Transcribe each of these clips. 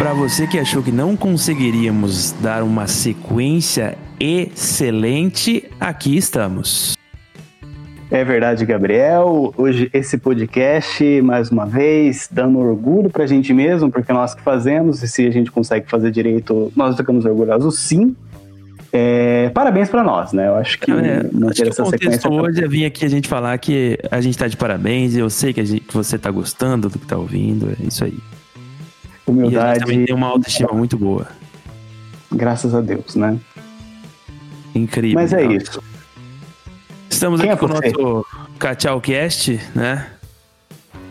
Para você que achou que não conseguiríamos dar uma sequência excelente, aqui estamos. É verdade, Gabriel. Hoje esse podcast, mais uma vez, dando orgulho pra gente mesmo, porque nós que fazemos, e se a gente consegue fazer direito, nós ficamos orgulhosos sim. É, parabéns para nós, né? Eu acho que é, não acho que essa o contexto sequência. hoje é vir aqui a gente falar que a gente tá de parabéns, eu sei que, a gente- que você tá gostando do que tá ouvindo, é isso aí. E a gente Humildade, também tem uma autoestima muito boa. graças a Deus, né? Incrível. Mas é Então, isso. Estamos Quem aqui é com o nosso Cast, né?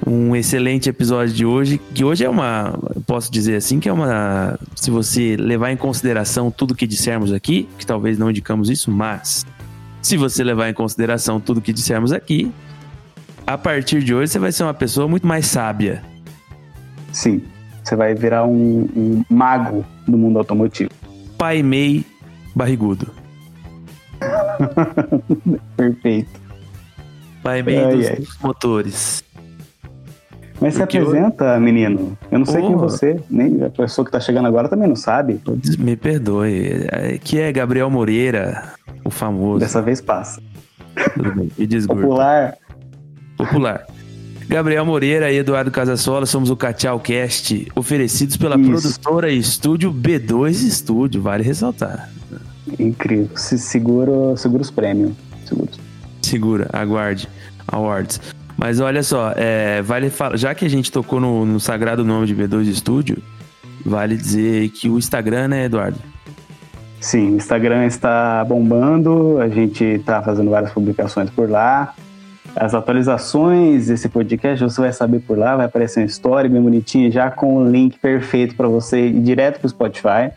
Um excelente episódio de hoje, que hoje é uma, eu posso dizer assim, que é uma, se você levar em consideração tudo que dissermos aqui, que talvez não indicamos isso, mas se você levar em consideração tudo que dissermos aqui, a partir de hoje você vai ser uma pessoa muito mais sábia. Sim. Você vai virar um, um mago do mundo automotivo. Pai Mei barrigudo. Perfeito. Pai Mei Ai, dos, ai. dos motores. Mas se Porque eu- apresenta, menino. Eu não sei quem Oh. você, nem a pessoa que tá chegando agora também não sabe. Me perdoe, é, que é Gabriel Moreira, o famoso. Dessa vez passa. Tudo bem, me desgurta. Popular. Popular. Gabriel Moreira e Eduardo Casasola, somos o Cachau Cast, oferecidos pela Isso. produtora estúdio B2 Estúdio, vale ressaltar. Incrível. Se segura, segura os prêmios. Segura. aguarde, awards. Mas olha só, é, vale já que a gente tocou no, no sagrado nome de B2 Estúdio, vale dizer que o Instagram, né, Eduardo? Sim, o Instagram está bombando, a gente tá fazendo várias publicações por lá. As atualizações desse podcast você vai saber por lá, vai aparecer uma história bem bonitinha, já com o link perfeito para você ir direto pro Spotify.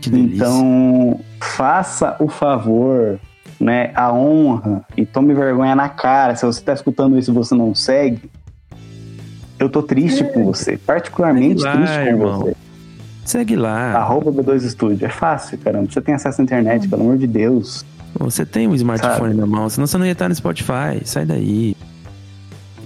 Que delícia. Então, faça o favor, né, a honra e tome vergonha na cara. Se você está escutando isso e você não segue, eu tô triste com você, particularmente lá, triste com irmão. você. Segue lá. Arroba B2 Studio, é fácil, caramba. Você tem acesso à internet, pelo amor de Deus. Você tem um smartphone Sabe? na mão, senão você não ia estar no Spotify. Sai daí.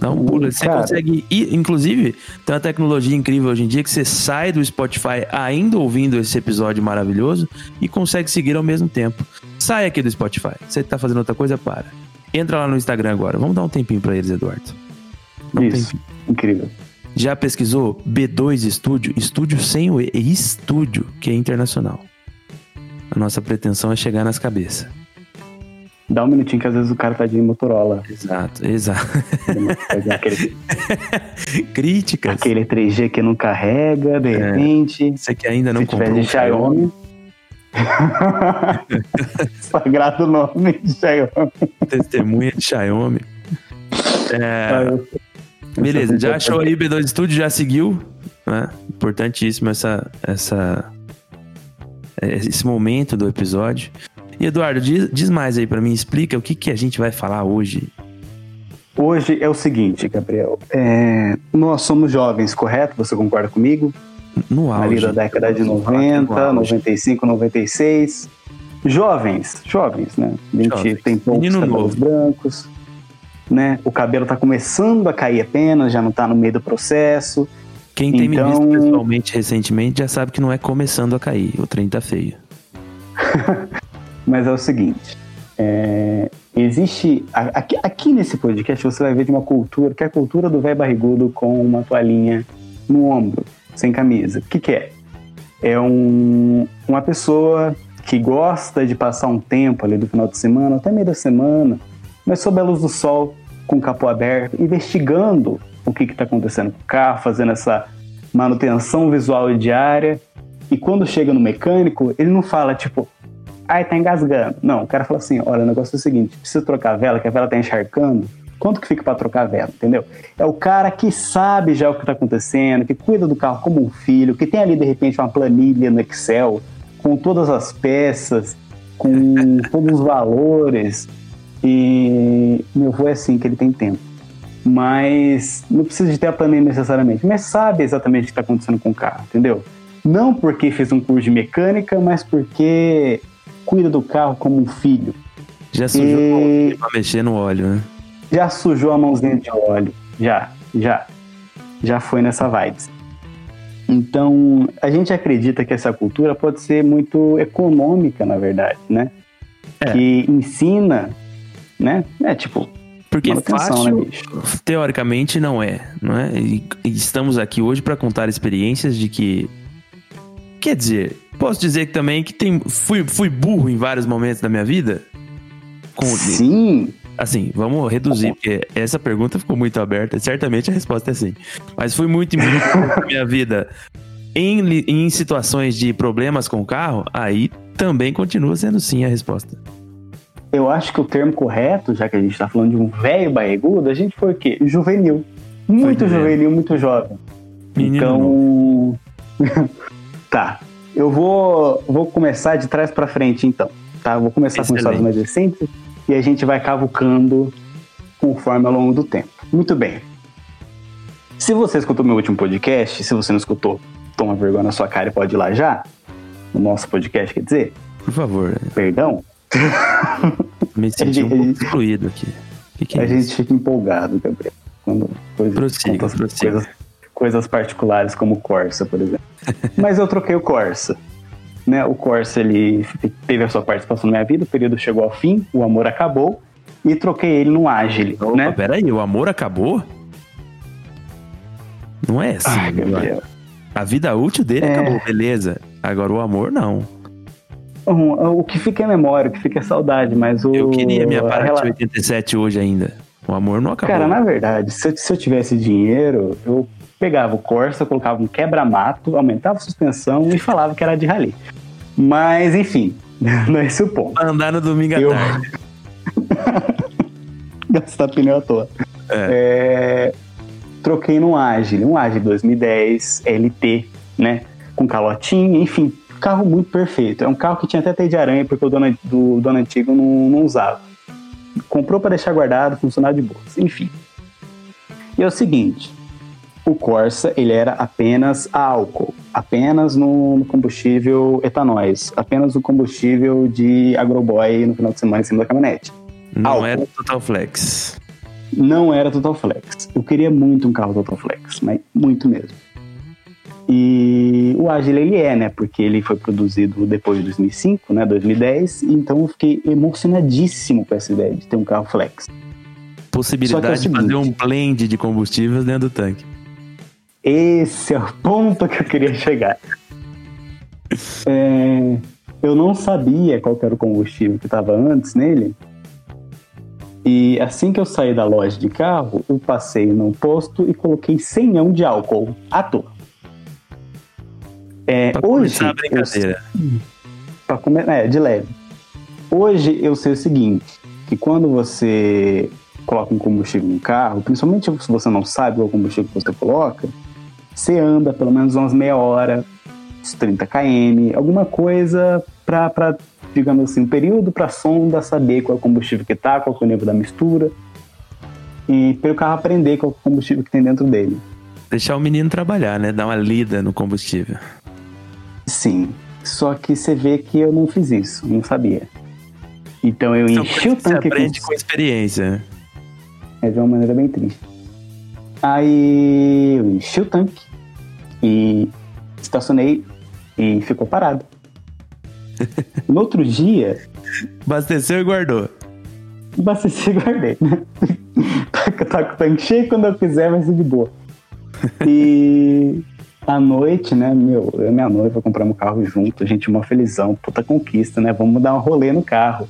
Dá um pulo. Você cara. consegue ir. Inclusive, tem uma tecnologia incrível hoje em dia que você sai do Spotify ainda ouvindo esse episódio maravilhoso e consegue seguir ao mesmo tempo. Sai aqui do Spotify. Você tá fazendo outra coisa, para. Entra lá no Instagram agora. Vamos dar um tempinho pra eles, Eduardo. Dá um Isso, tempinho. incrível. Já pesquisou B2 Estúdio? Estúdio sem o E. Estúdio, que é internacional. A nossa pretensão é chegar nas cabeças. Dá um minutinho que às vezes o cara tá de Motorola. Exato, exato. aquele, Críticas. aquele 3G que não carrega, de É. repente. Você que ainda não se tiver comprou de um Xiaomi. Xiaomi. Sagrado nome de Xiaomi. Testemunha de Xiaomi. É, beleza, já achou aí o B2 Studio, já seguiu, né? Importantíssimo essa, essa, é, esse momento do episódio. E Eduardo, diz, diz mais aí pra mim, explica o que, que a gente vai falar hoje. Hoje é o seguinte, Gabriel. É, nós somos jovens, correto? Você concorda comigo? No Ali auge. da década de Vamos falar que 90, no auge. 95, 96. Jovens, jovens, né? A gente Jovens. tem poucos Menino cabelos novo. brancos, né? O cabelo tá começando a cair apenas, já não tá no meio do processo. Quem tem me Então- visto pessoalmente recentemente já sabe que não é começando a cair, o trem tá feio. Mas é o seguinte, é, existe aqui, aqui nesse podcast você vai ver de uma cultura que é a cultura do velho barrigudo com uma toalhinha no ombro, sem camisa. O que, que é? É um, uma pessoa que gosta de passar um tempo ali do final de semana, até meio da semana, mas sob a luz do sol, com o capô aberto, investigando o que está acontecendo com o carro, fazendo essa manutenção visual diária. E quando chega no mecânico, ele não fala tipo, ai, tá engasgando. Não, o cara fala assim: olha, o negócio é o seguinte, precisa trocar a vela, que a vela tá encharcando. Quanto que fica para trocar a vela, entendeu? É o cara que sabe já o que está acontecendo, que cuida do carro como um filho, que tem ali de repente uma planilha no Excel com todas as peças, com todos os valores. E meu avô é assim que ele tem tempo. Mas não precisa de ter a planilha necessariamente, mas sabe exatamente o que está acontecendo com o carro, entendeu? Não porque fez um curso de mecânica, mas porque cuida do carro como um filho. Já sujou E- pra mexer no óleo, né? Já sujou a mãozinha de óleo. Já, já. Já foi nessa vibes. Então, a gente acredita que essa cultura pode ser muito econômica, na verdade, né? É. Que ensina, né? É tipo, Porque manutenção, fácil, né, bicho? teoricamente, não é, não é? E estamos aqui hoje para contar experiências de que. Quer dizer, posso dizer também que tem, fui, fui burro em vários momentos da minha vida? Com, Sim, assim, vamos reduzir, porque essa pergunta ficou muito aberta. Certamente a resposta é sim. Mas fui muito burro na minha vida em, em situações de problemas com o carro, aí também continua sendo sim a resposta. eu acho que o termo correto, já que a gente tá falando de um velho barrigudo, a gente foi o quê? Juvenil. Muito juvenil. juvenil, muito jovem. Menino então. tá. Eu vou, vou começar de trás pra frente, então. Tá? Eu vou começar com Excelente. histórias mais recentes e a gente vai cavucando conforme ao longo do tempo. Muito bem. Se você escutou meu último podcast, se você não escutou, toma vergonha na sua cara e pode ir lá já. No nosso podcast, quer dizer, Por favor, perdão, me senti um pouco excluído aqui. Que, que é a isso? gente fica empolgado, Gabriel. Quando coisas, Prossiga, prossiga. coisas, coisas particulares como Corsa, por exemplo. Mas eu troquei o Corsa. Né? O Corsa ele teve a sua participação na minha vida, o período chegou ao fim, o amor acabou e troquei ele no Agile, Opa, né? peraí, o amor acabou? Não é assim. Ai, Gabriel. A vida útil dele É. acabou, beleza. Agora o amor, não. O que fica é memória, o que fica é saudade, mas o Eu queria minha a Paraty rela- 87 hoje ainda. O amor não acabou. Cara, na verdade, se eu, se eu tivesse dinheiro, eu pegava o Corsa, colocava um quebra-mato, aumentava a suspensão e falava que era de rally. Mas, enfim, não é esse o ponto. Andar no domingo à Eu- tarde. Gastar pneu à toa. É, Troquei num Agile, um Agile 2010 LT, né? Com calotinha, enfim, carro muito perfeito. É um carro que tinha até teia de aranha, porque o dono, do, dono antigo não, não usava. Comprou para deixar guardado, funcionar de boas. Enfim. E é o seguinte, o Corsa, ele era apenas álcool, apenas no, no combustível etanóis, apenas o combustível de agroboy no final de semana em cima da caminhonete. Não álcool. era Total Flex. Não era Total Flex. Eu queria muito um carro Total Flex, mas muito mesmo. E o Agile ele é, né? Porque ele foi produzido depois de 2005, né? 2010. Então eu fiquei emocionadíssimo com essa ideia de ter um carro Flex. Possibilidade é o de fazer um seguinte. blend de combustíveis dentro do tanque. Esse é o ponto que eu queria chegar. É, eu não sabia qual era o combustível que estava antes nele. E assim que eu saí da loja de carro, eu passei no posto e coloquei 100 de álcool à toa. É, Pra hoje, começar a eu- brincadeira. Comer, é, de leve. Hoje eu sei o seguinte, que quando você coloca um combustível no carro, principalmente se você não sabe qual combustível que você coloca, você anda pelo menos umas meia hora, uns 30 km, alguma coisa pra, pra digamos assim, um período pra sonda saber qual é o combustível que tá, qual é o nível da mistura, e para o carro aprender qual é o combustível que tem dentro dele. Deixar o menino trabalhar, né? Dar uma lida no combustível. Sim, só que você vê que eu não fiz isso, não sabia. Então eu São enchi o coisas que você tanque aprende com com experiência. É de uma maneira bem triste. Aí eu enchi o tanque e estacionei e ficou parado. No outro dia, Abasteceu e guardou. abasteci e guardei. né? tá, tá com o tanque cheio quando eu quiser, vai ser de boa. E à noite, né, meu, eu e minha noiva compramos um carro junto, a gente uma felizão, puta conquista, né? Vamos dar um rolê no carro.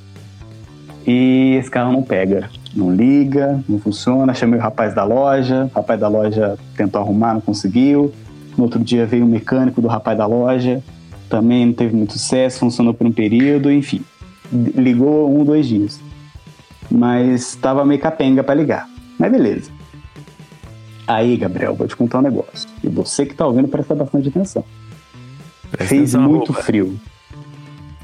E esse carro não pega, não liga, não funciona. Chamei o rapaz da loja, o rapaz da loja tentou arrumar, não conseguiu. No outro dia veio o mecânico do rapaz da loja, também não teve muito sucesso, funcionou por um período, enfim. Ligou um, dois dias. Mas estava meio capenga para ligar. Mas beleza. Aí, Gabriel, vou te contar um negócio. E você que tá ouvindo, presta bastante atenção. Presta fez atenção, muito roupa. frio.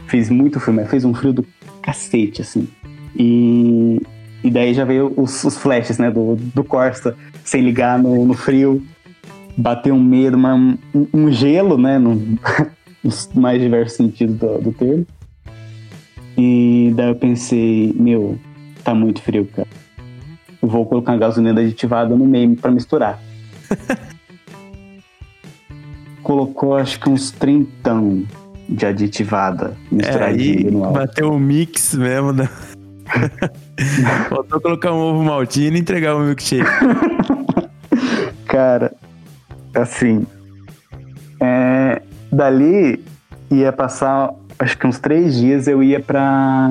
Fez muito frio, mas fez um frio do cacete, assim. E, e daí já veio os, os flashes, né, do, do Corsa sem ligar no, no frio. Bateu um medo, uma, um, um gelo, né, no, nos mais diversos sentidos do, do termo. E daí eu pensei, meu, tá muito frio, cara. Eu vou colocar uma gasolina aditivada no meio pra misturar. Colocou acho que uns trintão de aditivada É, misturadinho aí no álcool. bateu o mix mesmo. Da... Faltou colocar um ovo maltino e entregar um milkshake. Cara, assim. é, dali ia passar, acho que uns três dias eu ia pra,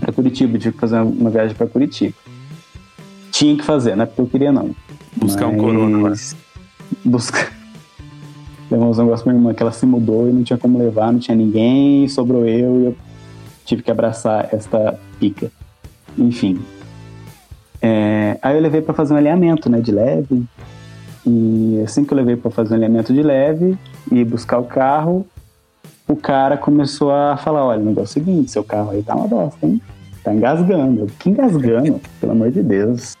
pra Curitiba, tinha que fazer uma viagem pra Curitiba. Tinha que fazer, não é porque eu queria não. Buscar um corona lá. Buscar. Levou uns negócios pra minha irmã que ela se mudou e não tinha como levar, não tinha ninguém, sobrou eu e eu tive que abraçar esta pica. Enfim. É, aí eu levei pra fazer um alinhamento, né, de leve. E assim que eu levei pra fazer um alinhamento de leve e buscar o carro, o cara começou a falar: olha, o negócio é o seguinte, seu carro aí tá uma bosta, hein? Tá engasgando. Que engasgando? Pelo amor de Deus.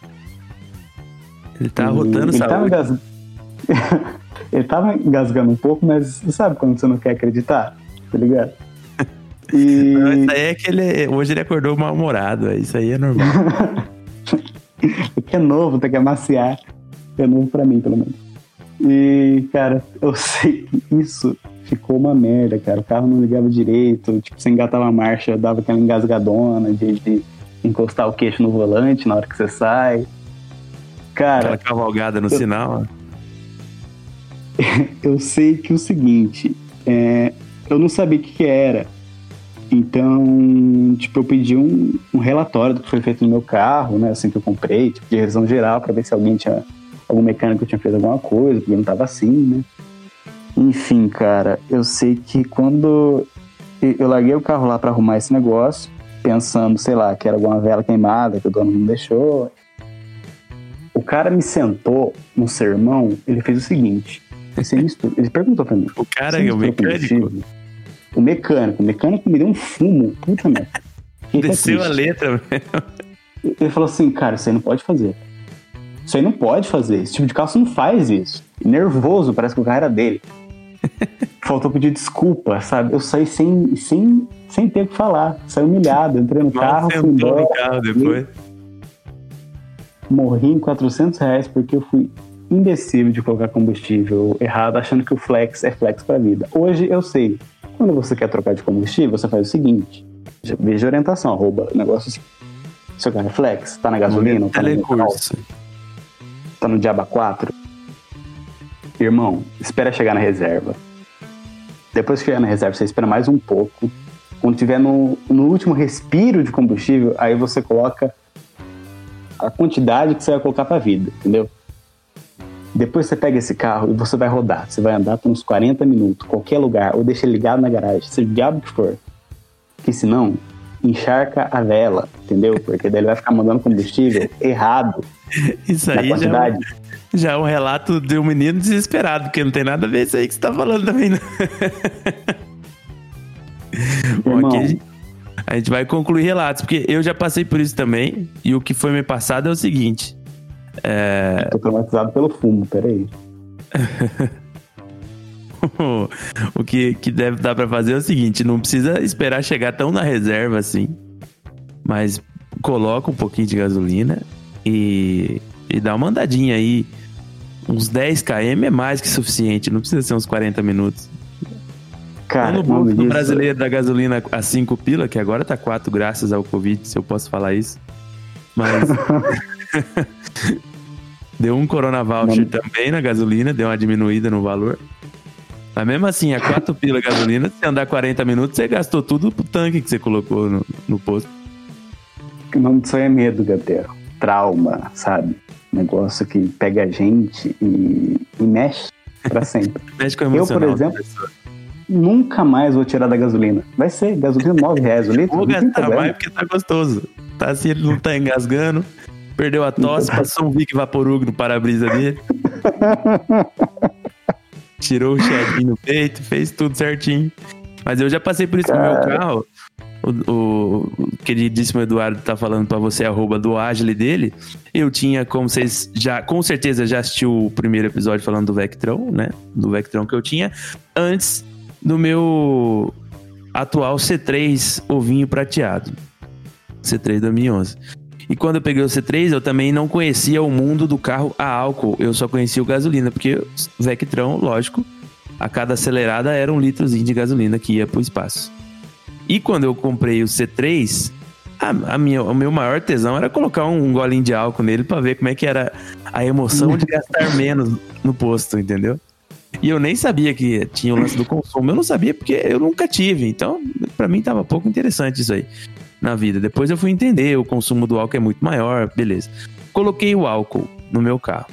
Ele tá E tava, saúde. engas... ele tava engasgando um pouco, mas sabe quando você não quer acreditar? Tá ligado? E Não, isso aí é que ele. Hoje ele acordou mal-humorado. é, Isso aí é normal. que é novo, tem que amaciar. É novo pra mim, pelo menos. E, cara, eu sei que isso ficou uma merda, cara. O carro não ligava direito, tipo, você engatava a marcha, dava aquela engasgadona de, de encostar o queixo no volante na hora que você sai. Cara, Aquela cavalgada no sinal. eu sei que o seguinte, é, eu não sabia o que, que era. Então, tipo, eu pedi um, um relatório do que foi feito no meu carro, né? Assim que eu comprei, tipo, de revisão geral, pra ver se alguém tinha. Algum mecânico tinha feito alguma coisa, porque não tava assim, né? Enfim, cara, eu sei que quando eu larguei o carro lá pra arrumar esse negócio, pensando, sei lá, que era alguma vela queimada que o dono não deixou. O cara me sentou no sermão, ele fez o seguinte. Ele perguntou pra mim. O cara "Você é o mecânico. combustível?" O mecânico. O mecânico me deu um fumo. Puta merda. Desceu a letra. Ele falou assim, cara, isso aí não pode fazer. Isso aí não pode fazer. Esse tipo de carro você não faz isso. Nervoso, parece que o carro era dele. Faltou pedir desculpa, sabe? Eu saí sem, sem, sem ter o que falar. Saí humilhado. Entrei no Mal carro, fui embora. no carro depois. morri em 400 reais porque eu fui imbecil de colocar combustível errado, achando que o flex é flex pra vida. Hoje eu sei. Quando você quer trocar de combustível, você faz o seguinte: veja a orientação, arroba negócio assim. Seu carro é flex, tá na gasolina, tá Telecurso. tá no Diaba 4. Irmão, espera chegar na reserva. Depois que chegar na reserva, você espera mais um pouco. Quando tiver no, no último respiro de combustível, aí você coloca a quantidade que você vai colocar pra vida, entendeu? Depois você pega esse carro e você vai rodar. Você vai andar por uns 40 minutos, qualquer lugar, ou deixa ele ligado na garagem, seja o diabo que for. Porque senão, encharca a vela, entendeu? Porque daí ele vai ficar mandando combustível errado Isso aí já, quantidade. já é um relato de um menino desesperado, porque não tem nada a ver isso aí que você tá falando também. Não. Bom, Irmão. aqui a gente, a gente vai concluir relatos, porque eu já passei por isso também, e o que foi me passado é o seguinte. É, Tô traumatizado pelo fumo, peraí. o que, que deve dar pra fazer é o seguinte: não precisa esperar chegar tão na reserva assim, mas coloca um pouquinho de gasolina e, e dá uma andadinha aí. Uns 10 km é mais que suficiente, não precisa ser uns 40 minutos. Cara, no o bolso nome do brasileiro da gasolina a 5 pila, que agora tá 4 graças ao Covid, se eu posso falar isso. Mas. deu um Corona Voucher Não. também na gasolina, deu uma diminuída no valor. Mas mesmo assim, a 4 pila gasolina, se andar 40 minutos, você gastou tudo pro tanque que você colocou no, no posto. O nome disso aí é medo, Gabriel. Trauma, sabe? Negócio que pega a gente e, e mexe pra sempre. Mexe com Eu, por exemplo. Nunca mais vou tirar da gasolina. Vai ser gasolina 9 reais o litro. Vou gastar mais porque tá gostoso. Tá assim, ele não tá engasgando. Perdeu a tosse, passou um Vic Vaporug no para-brisa dele. Tirou o cheddinho no peito, fez tudo certinho. Mas eu já passei por isso no meu carro. O, o, o queridíssimo Eduardo tá falando pra você, arroba do Agile dele. Eu tinha, como vocês já, com certeza já assistiu o primeiro episódio falando do Vectron, né? Do Vectron que eu tinha. Antes do meu atual C3 ovinho prateado. C3 2011. E quando eu peguei o C3, eu também não conhecia o mundo do carro a álcool. Eu só conhecia o gasolina, porque o Vectron, lógico, a cada acelerada era um litrozinho de gasolina que ia pro espaço. E quando eu comprei o C3, a, a minha, o meu maior tesão era colocar um golinho de álcool nele para ver como é que era a emoção de gastar menos no posto, entendeu? E eu nem sabia que tinha o lance do consumo. Eu não sabia porque eu nunca tive. Então, para mim tava pouco interessante isso aí na vida. Depois eu fui entender, o consumo do álcool é muito maior, beleza. Coloquei o álcool no meu carro.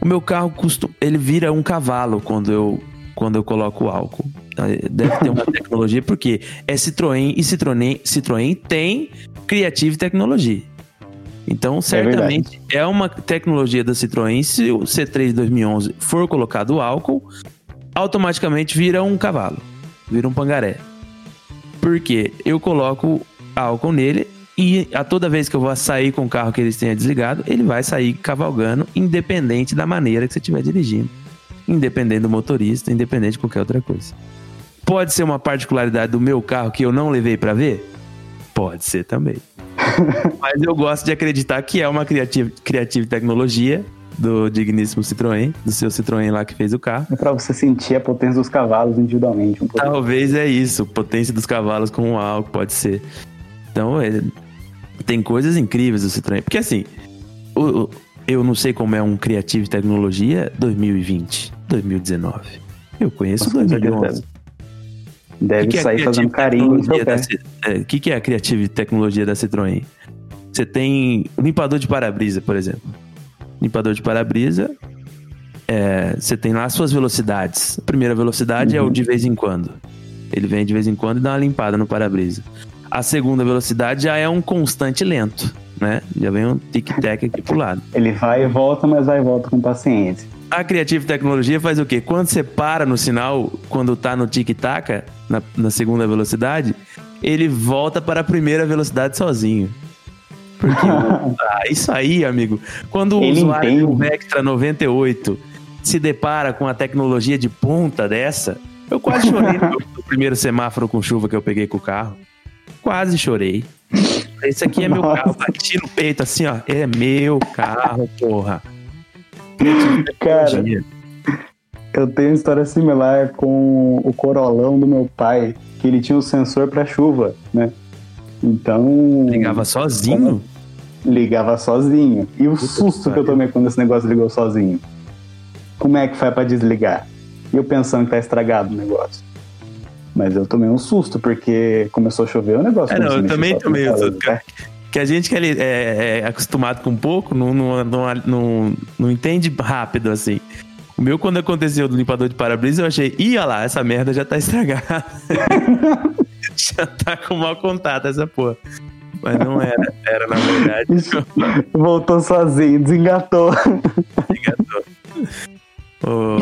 O meu carro custa, ele vira um cavalo quando eu quando eu coloco o álcool. Deve ter uma tecnologia porque é Citroën e Citroën, Citroën tem Creative Tecnologia. Então, certamente é, é, uma tecnologia da Citroën. Se o C3 2011 for colocado álcool, automaticamente vira um cavalo, vira um pangaré. Porque eu coloco álcool nele e a toda vez que eu vou sair com o carro que eles tenham desligado, ele vai sair cavalgando, independente da maneira que você estiver dirigindo. Independente do motorista, independente de qualquer outra coisa. Pode ser uma particularidade do meu carro que eu não levei para ver? Pode ser também. Mas eu gosto de acreditar que é uma criativa, criativa tecnologia do digníssimo Citroën, do seu Citroën lá que fez o carro. É pra você sentir a potência dos cavalos individualmente. Um Talvez é isso, potência dos cavalos com álcool, pode ser. Então, é, tem coisas incríveis do Citroën. Porque assim, o, o, eu não sei como é um Creative Tecnologia 2020, 2019. Eu conheço Nossa, 2011. Deve que que é sair fazendo carinho no seu pé. O é, que, que é a Creative Tecnologia da Citroën? Você tem limpador de para-brisa, por exemplo limpador de para-brisa, é, você tem lá as suas velocidades. A primeira velocidade uhum. é o de vez em quando. Ele vem de vez em quando e dá uma limpada no para-brisa. A segunda velocidade já é um constante lento, né? Já vem um tic-tac aqui pro lado. Ele vai e volta, mas vai e volta com paciência. A Creative Tecnologia faz o quê? Quando você para no sinal, quando tá no tic-tac, na, na segunda velocidade, ele volta para a primeira velocidade sozinho. Porque ah, isso aí, amigo, quando o Ele usuário do Vectra 98 se depara com a tecnologia de ponta dessa, eu quase chorei no primeiro semáforo com chuva que eu peguei com o carro. Quase chorei. Esse aqui é meu Nossa. carro. Bati no peito assim, ó. É meu carro, porra. Cara, eu tenho uma história similar com o Corolão do meu pai, que ele tinha um sensor para chuva, né? Então. Ligava sozinho? Ligava sozinho. E o Puta susto que, que eu tomei quando esse negócio ligou sozinho. Como é que foi para desligar? E eu pensando que tá estragado o negócio. Mas eu tomei um susto, porque começou a chover o negócio. É, não, eu também tomei um susto. Né? Que a gente que é, é, é, acostumado com pouco não, não, não, não, não entende rápido assim. O meu, quando aconteceu do limpador de para-brisa, eu achei, ia lá, essa merda já tá estragada. já tá com mal contato essa porra. Mas não era. Era, na verdade. Voltou sozinho, desengatou. Desengatou. Oh,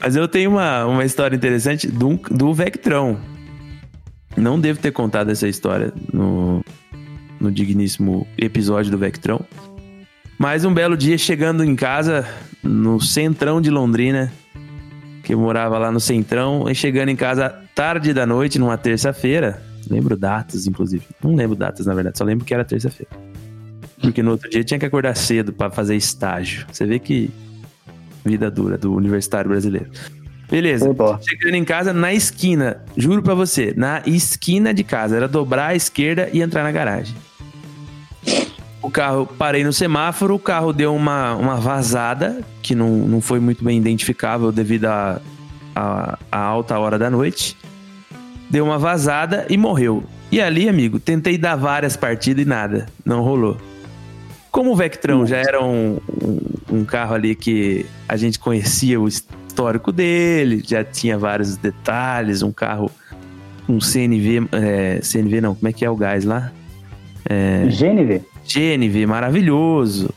mas eu tenho uma, uma história interessante do, do Vectron. Não devo ter contado essa história no, no digníssimo episódio do Vectron. Mas um belo dia, chegando em casa, no centrão de Londrina, que eu morava lá no centrão, e chegando em casa tarde da noite, numa terça-feira, Lembro datas, inclusive. Não lembro datas, na verdade, só lembro que era terça-feira. Porque no outro dia tinha que acordar cedo para fazer estágio. Você vê que vida dura do universitário brasileiro. Beleza. Chegando em casa na esquina, juro para você, na esquina de casa, era dobrar à esquerda e entrar na garagem. O carro, parei no semáforo, o carro deu uma, uma vazada, que não, não foi muito bem identificável devido à a, a, a, alta hora da noite deu uma vazada e morreu. E ali, amigo, tentei dar várias partidas e nada, não rolou. Como o Vectron já era um, um, um, carro ali que a gente conhecia o histórico dele, já tinha vários detalhes, um carro um CNV, é, CNV não, como é que é o gás lá? É, GNV. GNV maravilhoso,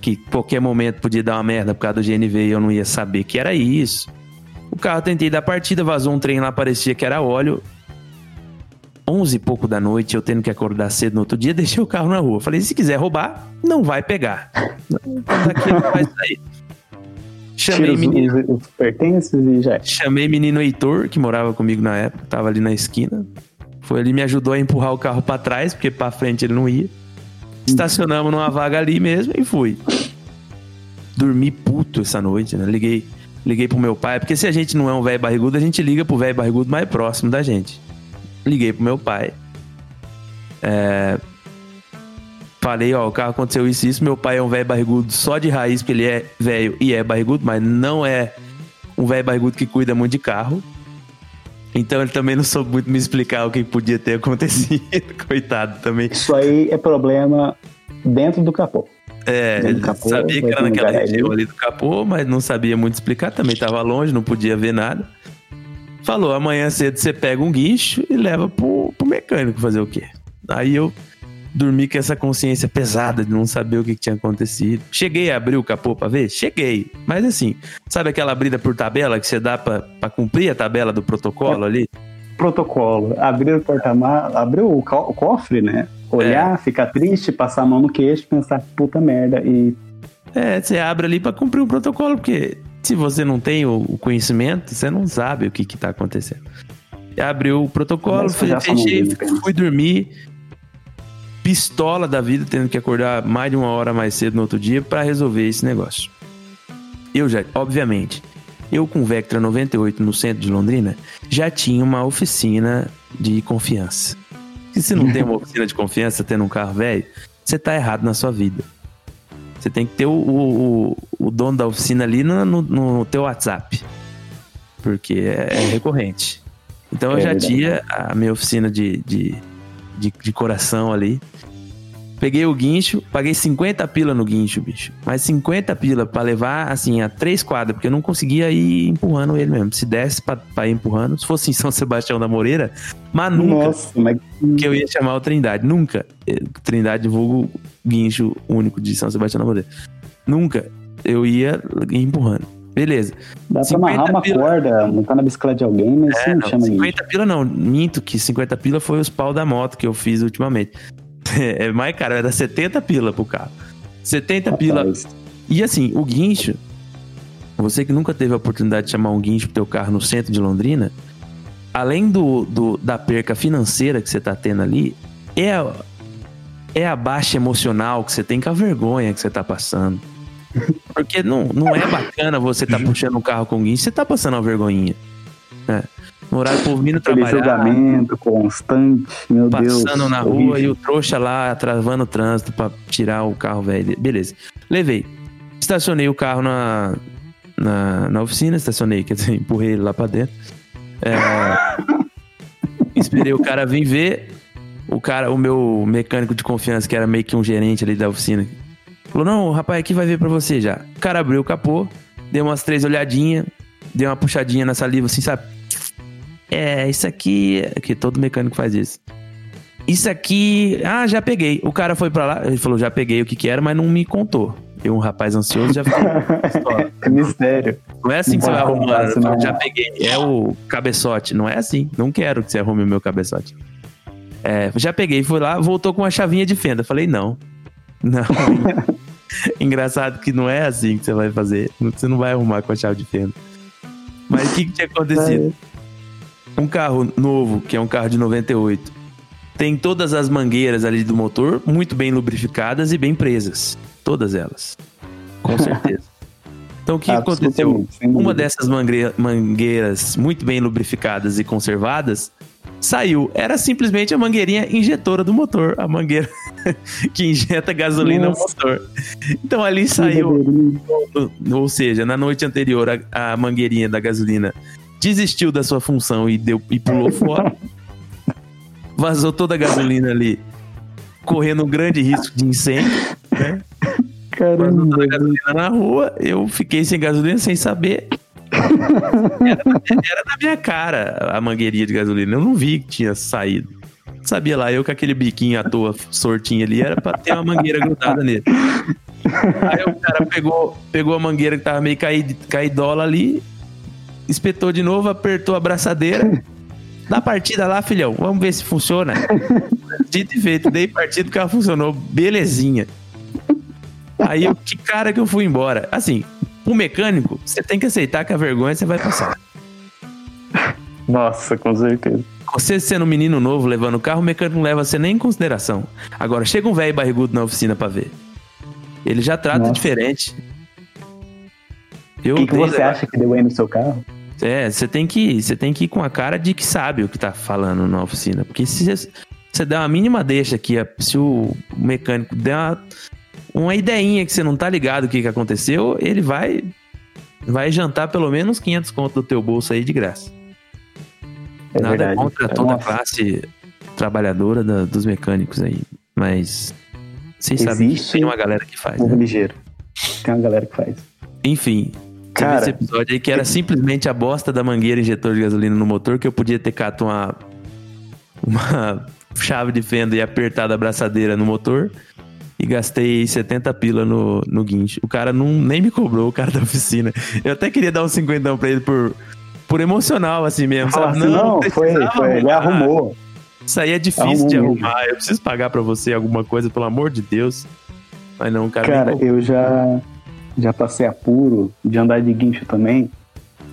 que qualquer momento podia dar uma merda por causa do GNV e eu não ia saber que era isso. O carro tentei dar partida, vazou um trem lá, parecia que era óleo. 11 e pouco da noite, eu tendo que acordar cedo no outro dia, deixei o carro na rua. Falei, se quiser roubar, não vai pegar. Daqui não vai sair. Chamei os, menino, os, pertences e já. chamei menino Heitor, que morava comigo na época, tava ali na esquina. Foi ali, me ajudou a empurrar o carro pra trás, porque pra frente ele não ia. Estacionamos numa vaga ali mesmo e fui. Dormi puto essa noite, né? Liguei, liguei pro meu pai, porque se a gente não é um velho barrigudo, a gente liga pro velho barrigudo mais próximo da gente. Liguei pro meu pai. É, Falei, ó, o carro aconteceu isso e isso. Meu pai é um velho barrigudo só de raiz, porque ele é velho e é barrigudo, mas não é um velho barrigudo que cuida muito de carro. Então ele também não soube muito me explicar o que podia ter acontecido. Coitado também. Isso aí é problema dentro do capô. É, ele capô, sabia que vai era naquela região ali do capô, mas não sabia muito explicar. Também tava longe, não podia ver nada. Falou, amanhã cedo você pega um guincho e leva pro, pro mecânico fazer o quê? Aí eu dormi com essa consciência pesada de não saber o que, que tinha acontecido. Cheguei a abrir o capô pra ver? Cheguei. Mas assim, sabe aquela abrida por tabela que você dá pra, pra cumprir a tabela do protocolo ali? Protocolo. Abrir o porta-malas, abrir o, co- o cofre, né? É. Olhar, ficar triste, passar a mão no queixo, pensar, puta merda. E É, você abre ali pra cumprir um protocolo, porque se você não tem o conhecimento, você não sabe o que que tá acontecendo. Abriu o protocolo, fechei, bem. fui dormir, pistola da vida, tendo que acordar mais de uma hora mais cedo no outro dia pra resolver esse negócio. Eu já, obviamente, eu com o Vectra 98 no centro de Londrina, já tinha uma oficina de confiança. Se você não tem uma oficina de confiança tendo um carro velho, você tá errado na sua vida. Você tem que ter o, o, o- dono da oficina ali no, no, no teu WhatsApp. Porque é, é recorrente. Então eu É já verdade. tinha a minha oficina de, de, de, de coração ali. Peguei o guincho, paguei 50 pila no guincho, bicho. Mas 50 pila pra levar, assim, a três quadras, porque eu não conseguia ir empurrando ele mesmo. Se desse pra, pra ir empurrando, se fosse em São Sebastião da Moreira, mas nunca nossa, mas que eu ia chamar o Trindade. Nunca. Eh, Trindade vulgo guincho único de São Sebastião da Moreira. Nunca. Eu ia empurrando. Beleza. dá pra 50 amarrar uma pila. corda, montar na bicicleta de alguém, mas É, não, chama isso. 50 pila não. Minto que 50 pila foi os pau da moto que eu fiz ultimamente. É mais caro, era 70 pila pro carro. 70 pila. Rapaz, E assim, o guincho, você que nunca teve a oportunidade de chamar um guincho pro teu carro no centro de Londrina, além do, do- da perca financeira que você tá tendo ali, é a, é a baixa emocional que você tem com a vergonha que você tá passando. Porque não, não é bacana você tá puxando um carro com guincho, você tá passando uma vergonhinha. né? No horário povo vindo Aquele trabalhar, julgamento constante, meu Deus. passando na rua horrível. e o trouxa lá travando o trânsito pra tirar o carro velho. Beleza. Levei. Estacionei o carro na, na, na oficina, estacionei, quer dizer, empurrei ele lá pra dentro. É, esperei o cara vir ver. O cara, o meu mecânico de confiança, que era meio que um gerente ali da oficina, falou: Não, o rapaz aqui vai ver pra você já. O cara abriu o capô, deu umas três olhadinhas, deu uma puxadinha na saliva, assim, sabe? É, isso aqui. Que todo mecânico faz isso. Isso aqui. Ah, já peguei. O cara foi pra lá, ele falou: Já peguei o que que era, mas não me contou. Eu, um rapaz ansioso, já fiquei. É mistério. Não é assim que você vai Não arrumar. Já peguei. É o cabeçote. Não é assim. Não quero que você arrume o meu cabeçote. É, já peguei, fui lá, voltou com uma chavinha de fenda. Falei, não. Não. Engraçado que não é assim que você vai fazer. Você não vai arrumar com a chave de fenda. Mas o que, que tinha acontecido? Um carro novo, que é um carro de 98, tem todas as mangueiras ali do motor muito bem lubrificadas e bem presas. Todas elas. Com certeza. Então o que aconteceu? Absolutamente, sem Uma dessas mangueiras muito bem lubrificadas e conservadas saiu. Era simplesmente a mangueirinha injetora do motor. A mangueira que injeta gasolina no Nossa. motor. Então ali saiu ou seja, na noite anterior a, a mangueirinha da gasolina desistiu da sua função e deu e pulou fora. Vazou toda a gasolina ali, correndo um grande risco de incêndio. Né? Vazou Caramba. toda a gasolina na rua, eu fiquei sem gasolina sem saber. Era, era na minha cara a mangueirinha de gasolina. Eu não vi que tinha saído. Sabia lá, eu com aquele biquinho à toa, sortinho ali, era pra ter uma mangueira grudada nele. Aí o cara pegou, pegou a mangueira que tava meio caído, caidola ali, espetou de novo, apertou a braçadeira. Dá partida lá, filhão. Vamos ver se funciona. Dito e feito, dei partida que ela funcionou. Belezinha. Aí eu, que cara que eu fui embora. Assim, o mecânico, você tem que aceitar que a vergonha você vai passar. Nossa, com certeza. Você sendo um menino novo levando o carro, o mecânico não leva você nem em consideração. Agora, chega um velho barrigudo na oficina pra ver. Ele já trata Nossa. diferente. O que, que você acha que deu aí no seu carro? É, você tem que você tem que ir com a cara de que sabe o que tá falando na oficina, porque se você- der uma mínima deixa aqui, se o mecânico der uma, uma ideinha que você não tá ligado o que, que aconteceu, ele vai vai jantar pelo menos 500 conto do teu bolso aí de graça. É Nada verdade. contra toda a Nossa, classe trabalhadora da- dos mecânicos aí, mas vocês sabem que tem uma galera que faz, Povo né? ligeiro. Tem uma galera que faz. Enfim, Cara, esse episódio aí que era simplesmente a bosta da mangueira injetor de gasolina no motor, que eu podia ter cato uma, uma chave de fenda e apertado a braçadeira no motor e gastei 70 pila no, no guincho. O cara não, nem me cobrou, o cara da oficina. Eu até queria dar um cinquentão pra ele por, por emocional, assim mesmo, sabe? assim, não, foi, precisava foi, ele arrumou. Isso aí é difícil Arrumou de mesmo. arrumar. Eu preciso pagar pra você alguma coisa, pelo amor de Deus. Mas não, o cara, Cara, eu já, já passei apuro de andar de guincho também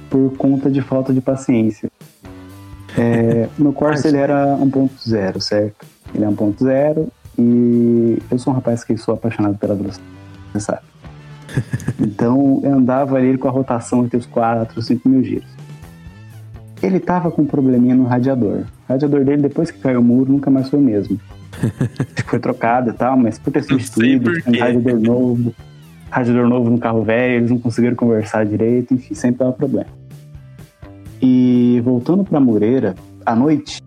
por conta de falta de paciência. É, meu Corsa ele era 1.0, certo? Ele é 1.0 e eu sou um rapaz que sou apaixonado pela velocidade, você sabe? Então eu andava ali com a rotação entre os 4 5 mil giros. Ele tava com um probleminha no radiador. O radiador dele, depois que caiu o muro, nunca mais foi o mesmo. Foi trocado e tal, mas por ter substituído, quê. radiador novo, radiador novo no carro velho, eles não conseguiram conversar direito, enfim, sempre dava problema. E voltando pra Moreira, à noite,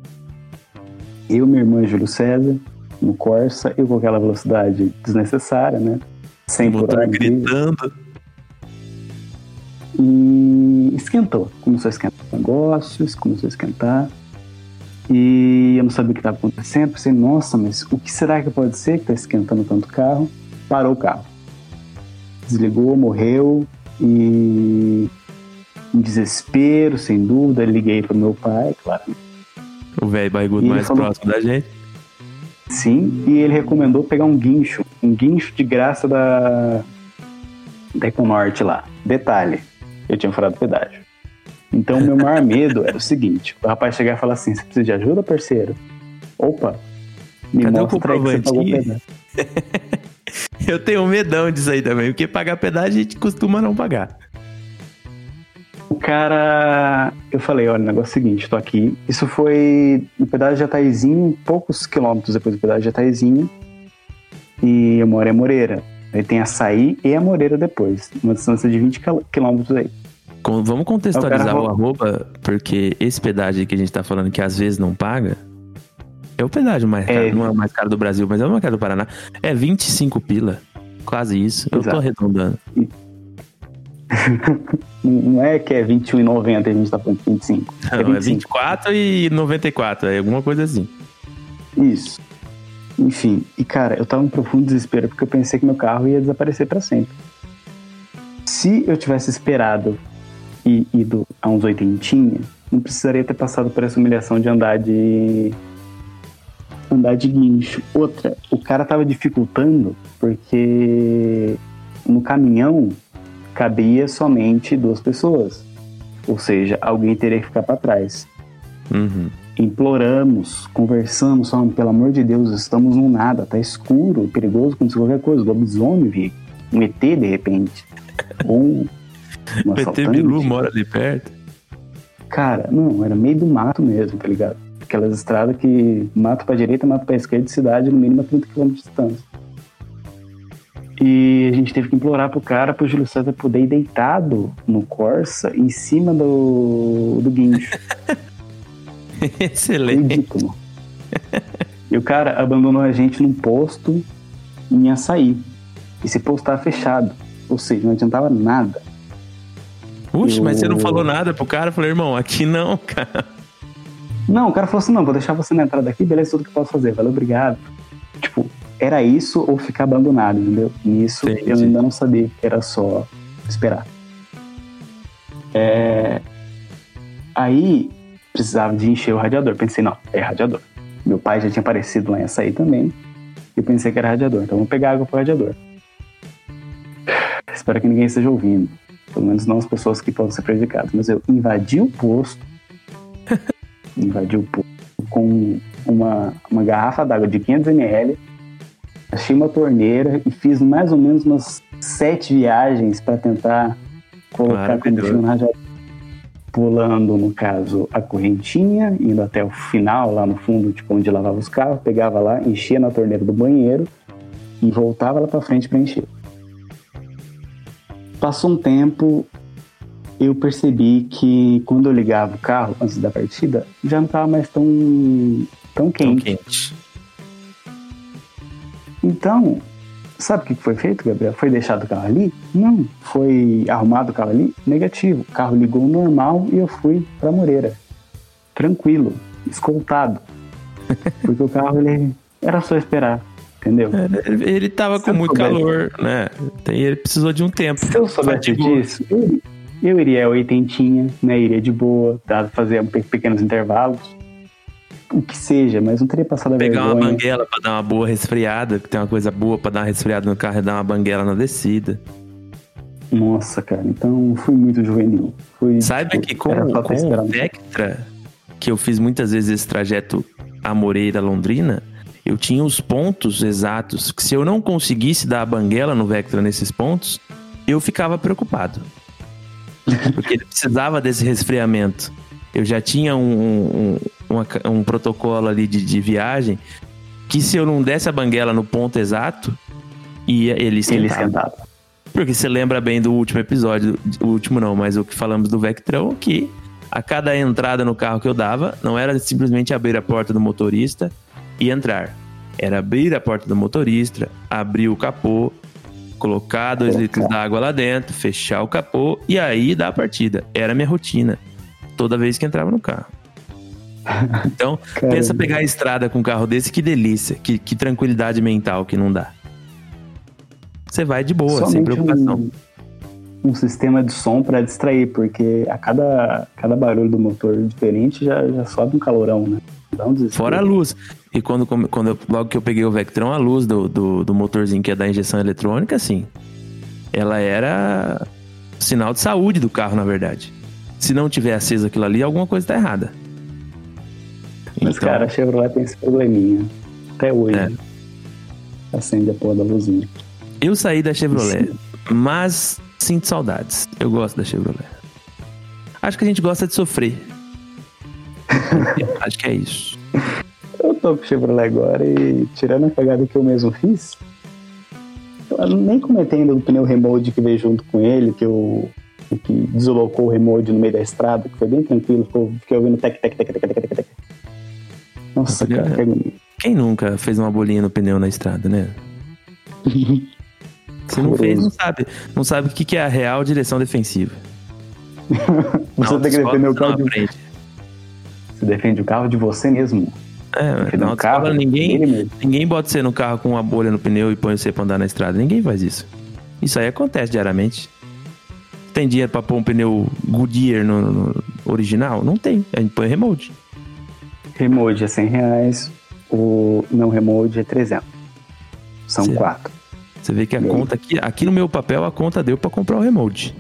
eu, minha irmã e Júlio César, no Corsa, eu com aquela velocidade desnecessária, né? 100 o por motor hora. gritando. E esquentou. Começou a esquentar negócios, começou a esquentar. E eu não sabia o que estava acontecendo. Pensei, nossa, mas o que será que pode ser que está esquentando tanto o carro? Parou o carro. Desligou, morreu. E em desespero, sem dúvida, liguei para meu pai, claro. O velho barrigudo mais falou- próximo da gente. Sim, e ele recomendou pegar um guincho. Um guincho de graça da, da Econorte lá. Detalhe, eu tinha furado o pedágio. Então, o meu maior medo era o seguinte: o rapaz chegar e falar assim: você precisa de ajuda, parceiro? Opa, me Cadê o mostra aí que você pagou pedágio. Eu tenho medão disso aí também, porque pagar pedágio a gente costuma não pagar. O cara, eu falei: olha, o negócio é o seguinte, tô aqui. Isso foi no pedágio de Ataizinho, poucos quilômetros depois do pedágio de Ataizinho. E eu moro em Moreira. Aí tem Açaí e a Moreira depois, uma distância de 20 quil- quilômetros aí. Com- vamos contextualizar O o, arroba, porque esse pedágio aí que a gente tá falando que às vezes não paga, é o pedágio mais caro, É. não é o mais caro do Brasil, mas é o mais caro do Paraná. É 25 pila, quase isso. Eu tô Exato. arredondando. Não é que é 21,90 e a gente tá falando de 25. Não, é 24 e 94, é alguma coisa assim. Isso. Enfim, e cara, eu tava em profundo desespero porque eu pensei que meu carro ia desaparecer pra sempre. Se eu tivesse esperado e ido a uns oitentinha, não precisaria ter passado por essa humilhação de andar de andar de guincho. Outra, o cara tava dificultando porque no caminhão cabia somente duas pessoas. Ou seja, alguém teria que ficar para trás Uhum. imploramos, conversamos, falando, pelo amor de Deus, estamos num nada, tá escuro, perigoso acontecer qualquer coisa, lobisomem, vi, um ET de repente, ou um assaltante. Bilu mora ali perto. Cara, não, era meio do mato mesmo, tá ligado? Aquelas estradas que mato pra direita, mato pra esquerda, de cidade, no mínimo a 30 km de distância. E a gente teve que implorar pro cara, pro Júlio César poder ir deitado no Corsa, em cima do, do guincho. Excelente. Ridículo. e o cara abandonou a gente num posto em açaí. Esse posto tava fechado. Ou seja, não adiantava nada. Puxa, mas você não Eu- falou nada pro cara? Eu falei, irmão, aqui não, cara. Não, o cara falou assim: não, vou deixar você na entrada aqui, beleza, tudo que eu posso fazer, valeu, obrigado. Tipo, era isso ou ficar abandonado, entendeu? Nisso Entendi. eu ainda não sabia que era só esperar. É... Aí precisava de encher o radiador. Pensei, não, é radiador. Meu pai já tinha aparecido lá em açaí também. Eu pensei que era radiador, então vamos pegar água pro radiador. Espero que ninguém esteja ouvindo. Pelo menos não as pessoas que podem ser prejudicadas. Mas eu invadi o posto. Invadi o posto com uma, uma garrafa d'água de 500ml. Achei uma torneira e fiz mais ou menos umas sete viagens para tentar colocar combustível no radiador. Pulando, no caso, a correntinha, indo até o final, lá no fundo, tipo, onde lavava os carros, pegava lá, enchia na torneira do banheiro e voltava lá para frente para encher. Passou um tempo, eu percebi que quando eu ligava o carro antes da partida, já não estava mais tão, tão Tão quente. quente. Então, sabe o que foi feito, Gabriel? Foi deixado o carro ali? Não. Foi arrumado o carro ali? Negativo. O carro ligou normal e eu fui pra Moreira. Tranquilo, escoltado. Porque o carro ele era só esperar, entendeu? Ele, ele tava Se com muito soubesse- calor, né? Ele precisou de um tempo. Se eu soubesse Fatigou. disso, eu, eu iria a oitentinha, né? Iria de boa, tá? fazer pe- pequenos intervalos. O que seja, mas não teria passado a Pegar uma vergonha. banguela pra dar uma boa resfriada, que tem uma coisa boa pra dar uma resfriada no carro e dar uma banguela na descida. Nossa, cara, então fui muito juvenil. Fui, Saiba tipo, que com, com o. Vectra, que eu fiz muitas vezes esse trajeto a Moreira Londrina, eu tinha os pontos exatos, que se eu não conseguisse dar a banguela no Vectra nesses pontos, eu ficava preocupado. Porque ele precisava desse resfriamento. Eu já tinha um, um, ca- um protocolo ali de, de viagem que se eu não desse a banguela no ponto exato, ia, ele Ele esquentava. esquentava. Porque você lembra bem do último episódio, o último não, mas o que falamos do Vectrão, que a cada entrada no carro que eu dava, não era simplesmente abrir a porta do motorista e entrar. Era abrir a porta do motorista, abrir o capô, colocar dois litros d'água lá dentro, fechar o capô e aí dar a partida. Era a minha rotina. Toda vez que entrava no carro. Então, Caramba. pensa pegar a estrada com um carro desse, que delícia, que, que tranquilidade mental que não dá. Você vai de boa, sem Somente preocupação. Um, um sistema de som para distrair, porque a cada, cada barulho do motor diferente já, já sobe um calorão, né? Fora a luz. E quando, quando logo que eu peguei o Vectron, a luz do, do, do motorzinho que é da injeção eletrônica, assim, ela era sinal de saúde do carro, na verdade. Se não tiver aceso aquilo ali, alguma coisa tá errada. Mas, Então, cara, a Chevrolet tem esse probleminha. Até hoje. É. Acende a porra da luzinha. eu saí da Chevrolet, mas sinto saudades. Eu gosto da Chevrolet. Acho que a gente gosta de sofrer. Acho que é isso. Eu tô com o Chevrolet agora e, tirando a cagada que eu mesmo fiz, eu nem comentei ainda do pneu remote que veio junto com ele, que eu que deslocou o remote no meio da estrada, que foi bem tranquilo, ficou, fiquei ouvindo tec, tec, tec, tec, tec, tec, tec. Nossa, cara, que agonia. Quem nunca fez uma bolinha no pneu na estrada, né? Se não fez, não sabe. Não sabe o que é a real direção defensiva. Você tem que defender o você carro de... aprende. Você defende o carro de você mesmo. É, Defender na o autoescola carro ninguém, dele mesmo. ninguém bota você no carro com uma bolha no pneu e põe você pra andar na estrada. Ninguém faz isso. Isso aí acontece diariamente. Tem dinheiro pra pôr um pneu Goodyear no, no original? Não tem. A gente põe remote. Remote é 100 reais, o não remote é 300. São Certo. quatro. Você vê que a E conta aqui, aqui no meu papel, a conta deu pra comprar o remote.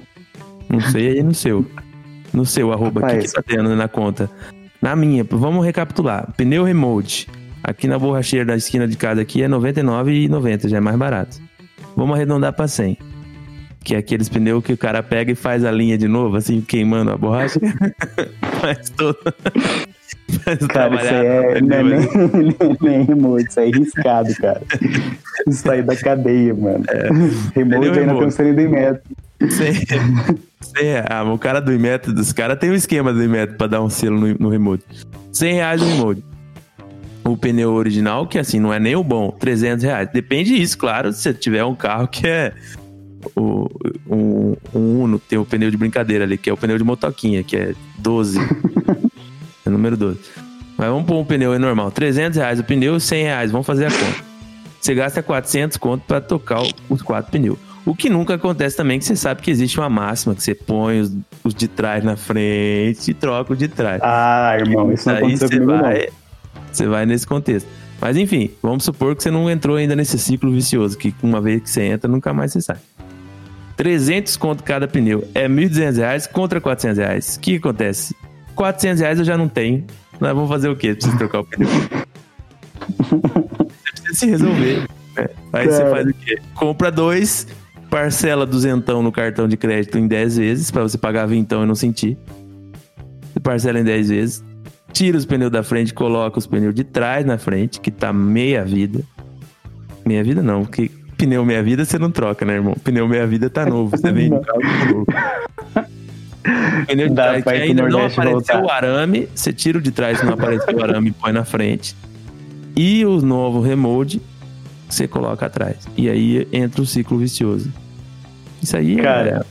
Não sei aí no seu. No seu, arroba, o que, que tá tendo na conta? Na minha, vamos recapitular. Pneu remote. Aqui na borracheira da esquina de casa aqui é R$ 99,90, já é mais barato. Vamos arredondar pra 100. Que é aqueles pneus que o cara pega e faz a linha de novo, assim, queimando a borracha. faz todo. faz o Cara, isso é, não é nem, nem, nem remote, isso aí é riscado, cara. Isso aí da cadeia, mano. remote Pneu aí na remote. canseira do Imetro. Sem, sem ah, o cara do Imetro, dos caras tem um esquema do Imetro pra dar um selo no, no remote. 100 reais o remote. O pneu original, que assim, não é nem o bom, 300 reais. Depende disso, claro, se você tiver um carro que é o, um, um Uno, tem o pneu de brincadeira ali, que é o pneu de motoquinha, que é 12. é o número 12. Mas vamos pôr um pneu aí normal. 300 reais o pneu, 100 reais. Vamos fazer a conta. Você gasta 400 conto para tocar os quatro pneus. O que nunca acontece também, que você sabe que existe uma máxima, que você põe os, os de trás na frente e troca o de trás. Ah, irmão, isso não aconteceu você comigo, vai, você vai nesse contexto. Mas enfim, vamos supor que você não entrou ainda nesse ciclo vicioso, que uma vez que você entra, nunca mais você sai. 300 conto cada pneu. É 1.200 reais contra 400 reais. O que acontece? 400 reais eu já não tenho. Nós vamos fazer o quê? Preciso trocar o pneu. você precisa se resolver. né? Aí você faz o quê? Compra dois, parcela duzentão no cartão de crédito em 10 vezes, pra você pagar vintão e não sentir. Você parcela em 10 vezes. Tira os pneus da frente, coloca os pneus de trás na frente, que tá meia vida. Meia vida não, porque pneu meia vida você não troca, né, irmão? Pneu meia vida tá novo, você vende o carro novo. Pneu de trás que ainda não apareceu voltar. o arame, você tira o de trás que não apareceu o arame e põe na frente. E o novo remold você coloca atrás. E aí entra o ciclo vicioso. Isso aí é- Cara,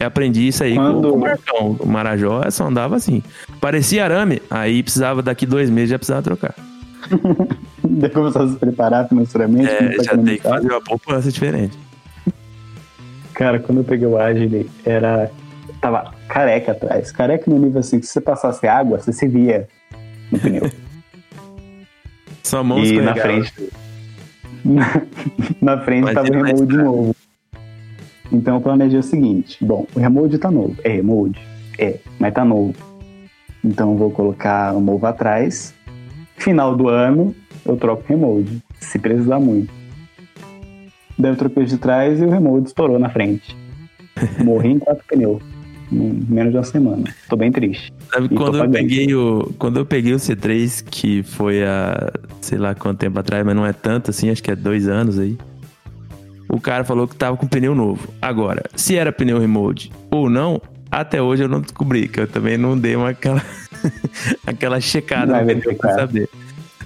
eu aprendi isso aí Quando- com o Marcão. O Marajó só andava assim. Parecia arame, aí precisava daqui dois meses já precisava trocar. Deve começar a se preparar financeiramente. É, já tem que fazer uma poupança diferente. Cara, quando eu peguei o Agile, era. Tava careca atrás. Careca no nível assim, que se você passasse água, você se via no pneu. Sua mão e na frente. Na, na frente Mas tava o vai remold estar. novo. Então eu planejei o seguinte: bom, o remold tá novo. É remold? É, mas tá novo. Então eu vou colocar o novo atrás. Final do ano, eu troco o remold, se precisar muito. Daí eu troquei de trás e o remold estourou na frente. Morri em quatro pneus. Em menos de uma semana. Tô bem triste. Sabe E quando eu peguei o quando eu peguei o C3 que foi há sei lá quanto tempo atrás, mas não é tanto assim, acho que é dois anos aí. O cara falou que tava com pneu novo. Agora, se era pneu remold ou não, até hoje eu não descobri, que eu também não dei uma aquela aquela checada no pneu pra saber.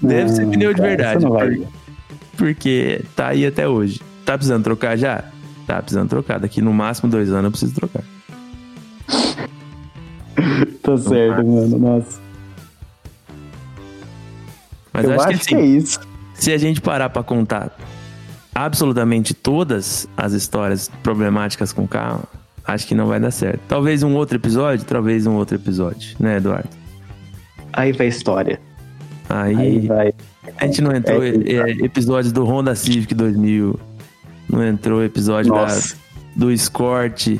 Deve ser Hum, pneu de cara, verdade, por- porque tá aí até hoje. Tá precisando trocar já? Tá precisando trocar. Daqui no máximo dois anos eu preciso trocar. Tá certo, mano. Nossa. Mas eu acho, acho, que que, assim, é isso. se a gente parar pra contar absolutamente todas as histórias problemáticas com carro, acho que não vai dar certo. Talvez um outro episódio, talvez um outro episódio, né, Eduardo? Aí vai a história. Aí, Aí vai. a gente não entrou É, é, episódios do Honda Civic 2000, não entrou episódio da, do Escort.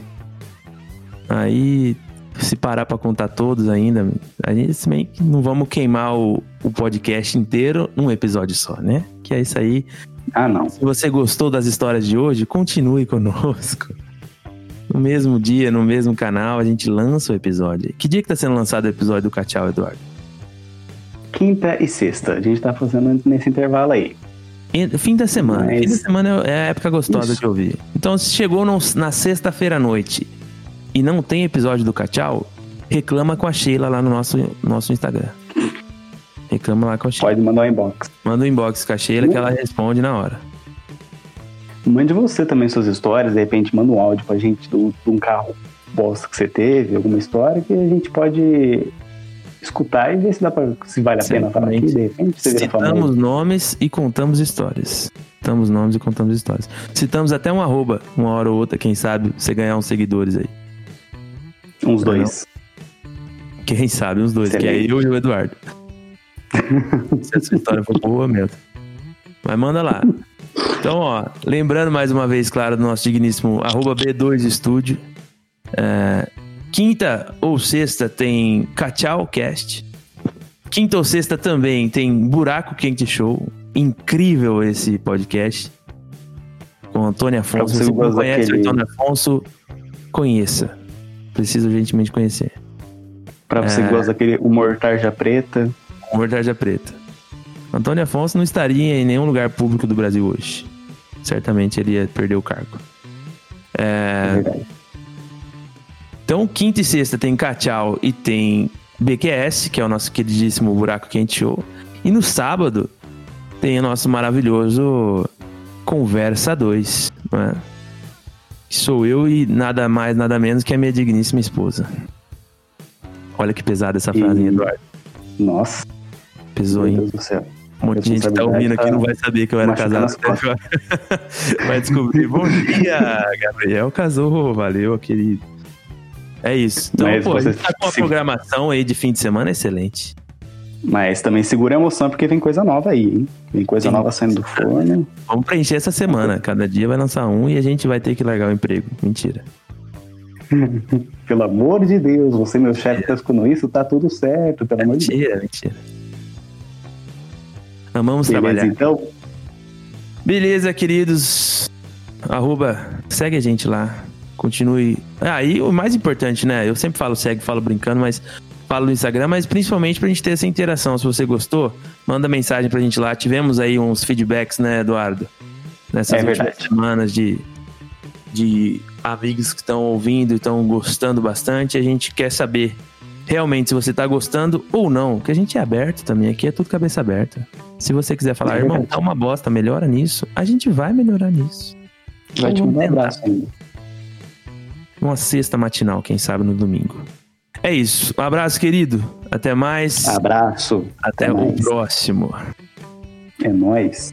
Aí, se parar pra contar todos ainda, a gente se bem que não vamos queimar o, o podcast inteiro num episódio só, né? Que é isso aí. Ah, não. Se você gostou das histórias de hoje, continue conosco. No mesmo dia, no mesmo canal, a gente lança o episódio. Que dia que tá sendo lançado o episódio do Cachau, Eduardo? Quinta e sexta. A gente tá fazendo nesse intervalo aí. Fim da semana. Mas- Fim da semana é a época gostosa Isso. de ouvir. Então, se chegou no- na sexta-feira à noite e não tem episódio do Cachau, reclama com a Sheila lá no nosso, nosso Instagram. Reclama lá com a Sheila. Pode mandar um inbox. Manda um inbox com a Sheila que ela responde na hora. Mande você também suas histórias. De repente, manda um áudio pra gente de um carro bosta que você teve, alguma história que a gente pode escutar e ver se, dá pra, se vale a pena falar aqui. Certamente. De repente, você. Citamos nomes e contamos histórias. Citamos nomes e contamos histórias. Citamos até um arroba, uma hora ou outra, quem sabe, você ganhar uns seguidores aí. Uns dois. Quem sabe, uns dois, que é Excelente. eu e o Eduardo. Se essa história for boa mesmo. Mas manda lá. Então, ó, lembrando mais uma vez, claro, do nosso digníssimo arroba B2 Estúdio. É, quinta ou sexta tem Cachau Cast. Quinta ou sexta também tem Buraco Quente Show. Incrível esse podcast. Com Antônio Afonso. Se você não conhece o daquele- Antônio Afonso, conheça. Preciso urgentemente conhecer. Pra você É. que gosta daquele humor tarja preta. Humor Tarja Preta. Antônio Afonso não estaria em nenhum lugar público do Brasil hoje. Certamente ele ia perder o cargo. É É, então, quinta e sexta tem Cachau e tem BQS, que é o nosso queridíssimo Buraco Quente Show. E no sábado tem o nosso maravilhoso Conversa 2, né? Sou eu e nada mais, nada menos que a minha digníssima esposa. Olha que pesada essa frase, E- Eduardo. Nossa. Pesou, Meu hein? Deus do céu. Um monte de gente que tá ouvindo aqui não vai saber que eu era casado. Vai descobrir. Bom dia, Gabriel casou. Valeu, querido. É isso. Então, Mas pô, a você- tá com uma sim. programação aí de fim de semana excelente. Mas também segura a emoção porque vem coisa nova aí, hein? Vem coisa Sim. nova saindo do forno. Vamos preencher essa semana. Cada dia vai lançar um e a gente vai ter que largar o emprego. Mentira. Pelo amor de Deus, você, meu chefe, tá escutando isso, tá tudo certo, pelo amor de Deus. Mentira, mentira. Amamos Beleza, trabalhar. então. Beleza, queridos. Arroba, segue a gente lá. Continue. Ah, e o mais importante, né? Eu sempre falo segue, falo brincando, mas falo no Instagram, mas principalmente pra gente ter essa interação. Se você gostou, manda mensagem pra gente lá. Tivemos aí uns feedbacks, né, Eduardo? Nessas É semanas de, de amigos que estão ouvindo e estão gostando bastante. A gente quer saber realmente se você tá gostando ou não, que a gente é aberto também. Aqui é tudo cabeça aberta. Se você quiser falar, É irmão, tá uma bosta, melhora nisso, a gente vai melhorar nisso. Vai te Vamos mandar um abraço ainda. Uma sexta matinal, quem sabe no domingo. É isso. Um abraço, querido. Até mais. Abraço. Até, até o mais. próximo. É nóis.